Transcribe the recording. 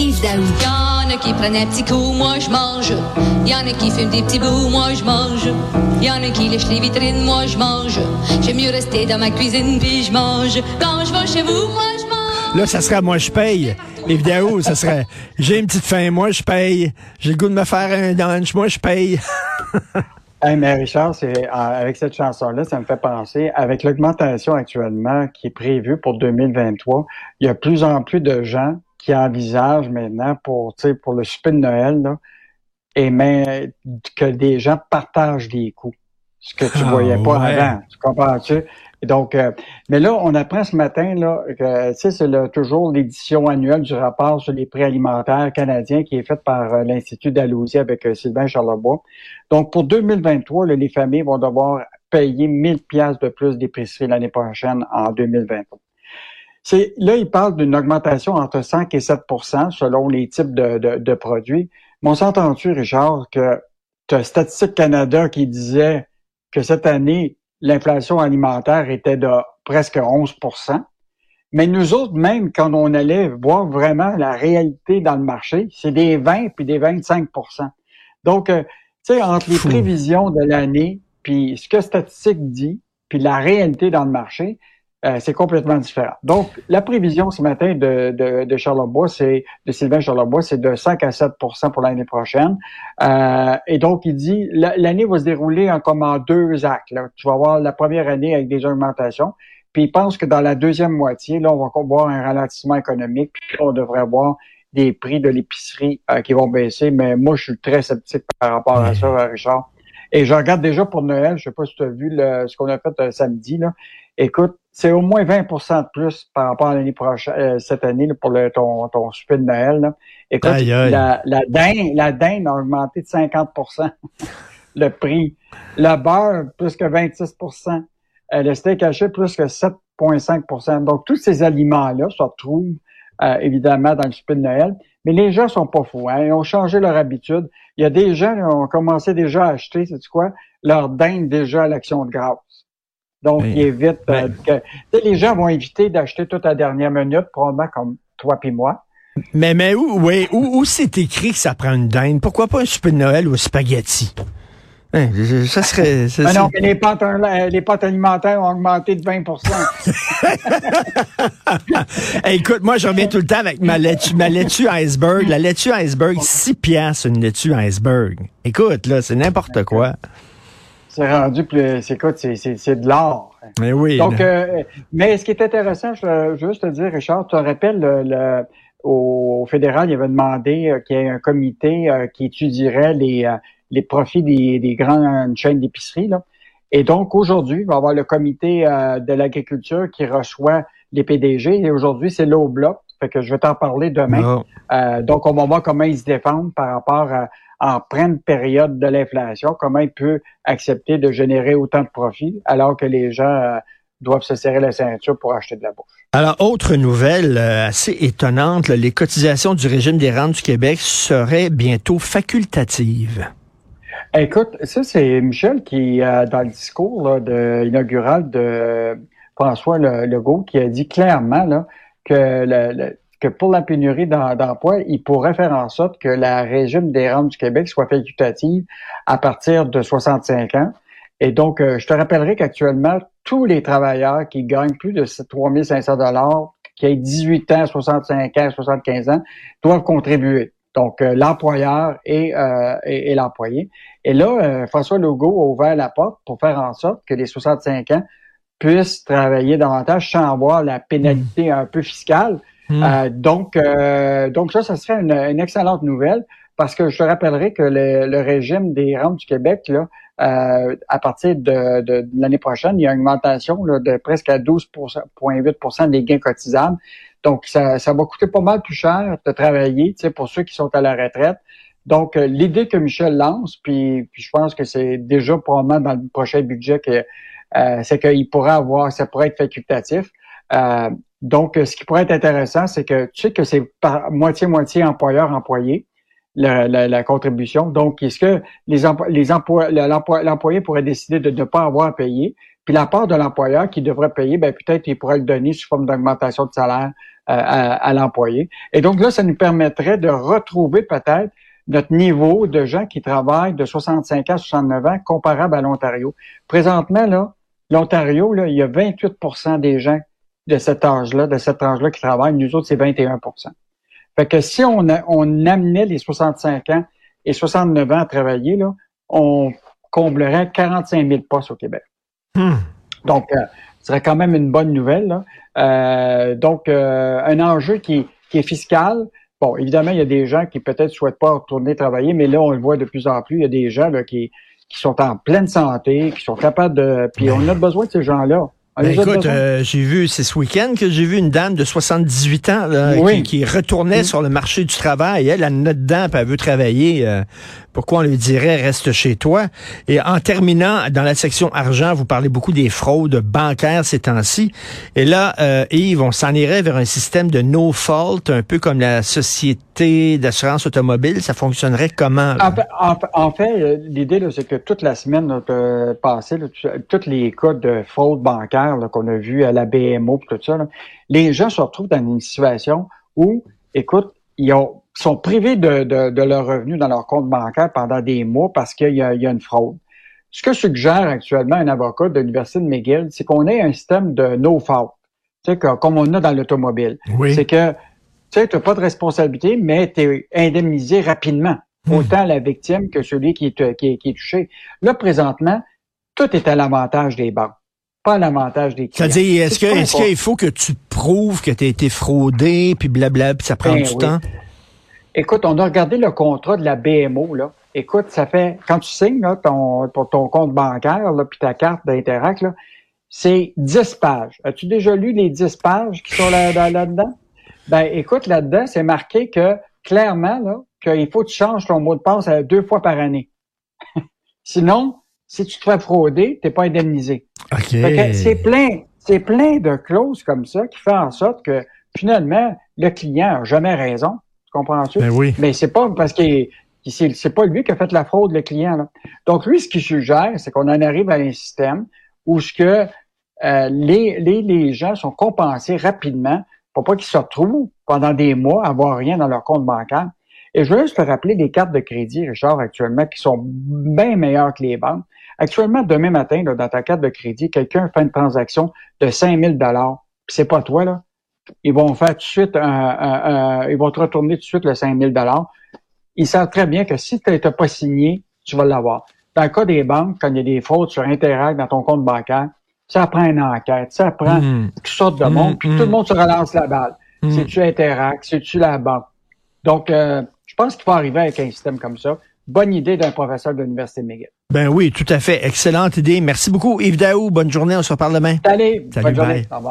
Yves Daou. Y'en a qui prennent un petit coup, moi je mange. Y'en a qui fument des petits bouts, moi je mange. Y'en a qui lèchent les vitrines, moi je mange. J'aime mieux rester dans ma cuisine puis je mange. Quand je vais chez vous, moi je mange. Là, ça serait moi, je paye. Yves Daou, ça serait j'ai une petite faim, moi, je paye. J'ai le goût de me faire un lunch, moi, je paye. Hey, mais Richard, c'est avec cette chanson-là, ça me fait penser, avec l'augmentation actuellement qui est prévue pour 2023, il y a plus en plus de gens qui envisagent maintenant pour, pour le souper de Noël, là, et mais que des gens partagent des coûts. Ce que tu Ah, voyais pas ouais. avant. Tu comprends-tu? Donc, euh, mais là, on apprend ce matin là que tu sais, c'est le- toujours l'édition annuelle du rapport sur les prix alimentaires canadiens qui est faite par euh, l'Institut d'Alousie avec euh, Sylvain Charlebois. Donc, pour 2023, là, les familles vont devoir payer 1000 pièces de plus d'épicerie l'année prochaine en 2023. C'est, là, il parle d'une augmentation entre 5 et 7% selon les types de, de, de produits. Mais on s'entend-tu, Richard, que tu as Statistique Canada qui disait que cette année, l'inflation alimentaire était de presque 11% mais nous autres, même quand on allait voir vraiment la réalité dans le marché, c'est des 20 puis des 25% Donc, euh, tu sais, entre les prévisions de l'année, puis ce que Statistique dit, puis la réalité dans le marché, euh, c'est complètement différent. Donc, la prévision ce matin de, de, de Charlebois, c'est de Sylvain Charlebois, c'est de 5 à 7% pour l'année prochaine. Euh, et donc, il dit la- l'année va se dérouler en comme en deux actes. Là. Tu vas avoir la première année avec des augmentations, puis il pense que dans la deuxième moitié, là, on va voir un ralentissement économique, puis on devrait avoir des prix de l'épicerie euh, qui vont baisser. Mais moi, je suis très sceptique par rapport à ça, Richard. Et je regarde déjà pour Noël, je sais pas si tu as vu le- ce qu'on a fait euh, samedi. Là. Écoute, c'est au moins 20% de plus par rapport à l'année prochaine, euh, cette année là, pour le, ton, ton souper de Noël. Là. Écoute, Aïe, aïe. La, la dinde, la dinde a augmenté de 50% le prix. Le beurre, plus que 26% euh, Le steak haché, plus que 7,5% Donc, tous ces aliments-là se retrouvent euh, évidemment dans le souper de Noël. Mais les gens sont pas fous. Hein? Ils ont changé leur habitude. Il y a des gens qui ont commencé déjà à acheter, c'est quoi, leur dinde déjà à l'action de grâce. Donc, Oui. ils évitent euh, Ouais. que, les gens vont éviter d'acheter toute la dernière minute, probablement comme toi puis moi. Mais, mais où, oui, où, où c'est écrit que ça prend une dinde? Pourquoi pas un souper de Noël au spaghetti? Hein, ça serait. ça- Mais non, mais les pâtes, les pâtes alimentaires ont augmenté de 20 Hey, écoute, moi, je reviens tout le temps avec ma laitue, ma laitue iceberg. La laitue iceberg, 6 piastres une laitue iceberg. Écoute, là, c'est n'importe quoi. C'est rendu plus, c'est quoi, c'est, c'est, c'est de l'or. Mais oui. Donc, euh, mais ce qui est intéressant, je, je veux juste te dire, Richard, tu te rappelles le, le- au fédéral, il avait demandé euh, qu'il y ait un comité euh, qui étudierait les, euh, les profits des, des grandes chaînes d'épicerie. Là. Et donc, aujourd'hui, il va y avoir le comité euh, de l'agriculture qui reçoit les PDG. Et aujourd'hui, c'est là au bloc. Fait que je vais t'en parler demain. Ah. Euh, donc, on va voir comment ils se défendent par rapport à, en pleine période de l'inflation, comment il peut accepter de générer autant de profits alors que les gens euh, doivent se serrer la ceinture pour acheter de la bouffe. Alors, autre nouvelle euh, assez étonnante, là, les cotisations du régime des rentes du Québec seraient bientôt facultatives. Écoute, ça, c'est Michel qui, euh, dans le discours là, de, inaugural de François Le- Legault, qui a dit clairement là, que, le- le- que pour la pénurie d'em- d'emploi, il pourrait faire en sorte que la régime des rentes du Québec soit facultative à partir de 65 ans. Et donc, euh, je te rappellerai qu'actuellement, tous les travailleurs qui gagnent plus de 3500 dollars, qui aient 18 ans, 65 ans, 75 ans, doivent contribuer. Donc, euh, l'employeur et, euh, et, et l'employé. Et là, euh, François Legault a ouvert la porte pour faire en sorte que les 65 ans puissent travailler davantage sans avoir la pénalité un peu fiscale. Hmm. Euh, donc, euh, donc ça, ça serait une, une excellente nouvelle parce que je te rappellerai que le, le régime des rentes du Québec, là, euh, à partir de, de, de l'année prochaine, il y a une augmentation là, de presque à 12,8% des gains cotisables. Donc, ça, ça va coûter pas mal plus cher de travailler, tu sais, pour ceux qui sont à la retraite. Donc, euh, l'idée que Michel lance, puis, je pense que c'est déjà probablement dans le prochain budget que euh, c'est qu'il pourrait avoir, ça pourrait être facultatif. Euh, donc, ce qui pourrait être intéressant, c'est que tu sais que c'est moitié-moitié employeur-employé, la, la, la, contribution. Donc, est-ce que les, emplois, les emplois, l'employé pourrait décider de ne pas avoir à payer, puis la part de l'employeur qui devrait payer, ben peut-être il pourrait le donner sous forme d'augmentation de salaire à, l'employé. Et donc là, ça nous permettrait de retrouver peut-être notre niveau de gens qui travaillent de 65 ans à 69 ans comparable à l'Ontario. Présentement, là, l'Ontario, là, il y a 28% des gens de cet âge-là, de cet âge-là qui travaillent. Nous autres, c'est 21 Fait que si on, on amenait les 65 ans et 69 ans à travailler, là, on comblerait 45 000 postes au Québec. Hmm. Donc, euh, ce serait quand même une bonne nouvelle. Euh, donc, euh, un enjeu qui, qui est fiscal. Bon, évidemment, il y a des gens qui peut-être souhaitent pas retourner travailler, mais là, on le voit de plus en plus. Il y a des gens là, qui, qui sont en pleine santé, qui sont capables de... Puis on a besoin de ces gens-là. Ben, écoute, euh, j'ai vu, c'est ce week-end que j'ai vu une dame de 78 ans qui, retournait sur le marché du travail. Elle a notre dent, elle veut travailler. Euh, pourquoi on lui dirait reste chez toi? Et en terminant, dans la section argent, vous parlez beaucoup des fraudes bancaires ces temps-ci. Et là, euh, Yves, on s'en irait vers un système de no fault, un peu comme la société d'assurance automobile. Ça fonctionnerait comment? En fait, l'idée, c'est que toute la semaine passée, tous les cas de fraude bancaire qu'on a vu à la BMO tout ça, les gens se retrouvent dans une situation où, écoute, ils sont privés de, de, leurs revenus dans leur compte bancaire pendant des mois parce qu'il y, a, une fraude. Ce que suggère actuellement un avocat de l'Université de McGill, c'est qu'on ait un système de no fault, tu sais, comme on a dans l'automobile. C'est que tu sais, n'as pas de responsabilité, mais tu es indemnisé rapidement, hmm. autant la victime que celui qui est, qui est touché. Là, présentement, tout est à l'avantage des banques pas l'avantage des clients. C'est-à-dire, est-ce que, est-ce qu'il faut que tu prouves que tu as été fraudé, puis blabla, puis ça prend ben du temps? Écoute, on a regardé le contrat de la BMO, là. Écoute, ça fait, quand tu signes, là, ton, pour ton compte bancaire, là, puis ta carte d'Interact, là, c'est 10 pages. As-tu déjà lu les 10 pages qui sont là, là, là-dedans? Ben, écoute, là-dedans, c'est marqué que, clairement, là, qu'il faut que tu changes ton mot de passe deux fois par année. Sinon, si tu te fais frauder, t'es pas indemnisé. C'est plein, c'est plein de clauses comme ça qui font en sorte que finalement le client a jamais raison. Tu comprends-tu? Ben oui. Mais c'est pas parce que c'est pas lui qui a fait la fraude le client. Là. Donc lui, ce qu'il suggère, c'est qu'on en arrive à un système où ce que euh, les, les, les gens sont compensés rapidement pour pas qu'ils se retrouvent pendant des mois à avoir rien dans leur compte bancaire. Et je veux juste te rappeler les cartes de crédit, Richard, actuellement, qui sont bien meilleures que les banques. Actuellement, demain matin, là, dans ta carte de crédit, quelqu'un fait une transaction de 5000 dollars, c'est pas toi, là. Ils vont faire tout de suite ils vont te retourner tout de suite le 5000 dollars. Ils savent très bien que si tu n'as pas signé, tu vas l'avoir. Dans le cas des banques, quand il y a des fraudes sur Interact dans ton compte bancaire, ça prend une enquête, ça prend mmh. toutes sortes de monde, puis mmh. tout le monde se relance la balle. Mmh. C'est-tu Interact, c'est-tu la banque? Donc, euh, je pense qu'il faut arriver avec un système comme ça. Bonne idée d'un professeur de l'Université McGill. Ben oui, tout à fait. Excellente idée. Merci beaucoup, Yves Daou. Bonne journée. On se reparle demain. Salut. Salut bonne journée. Au revoir.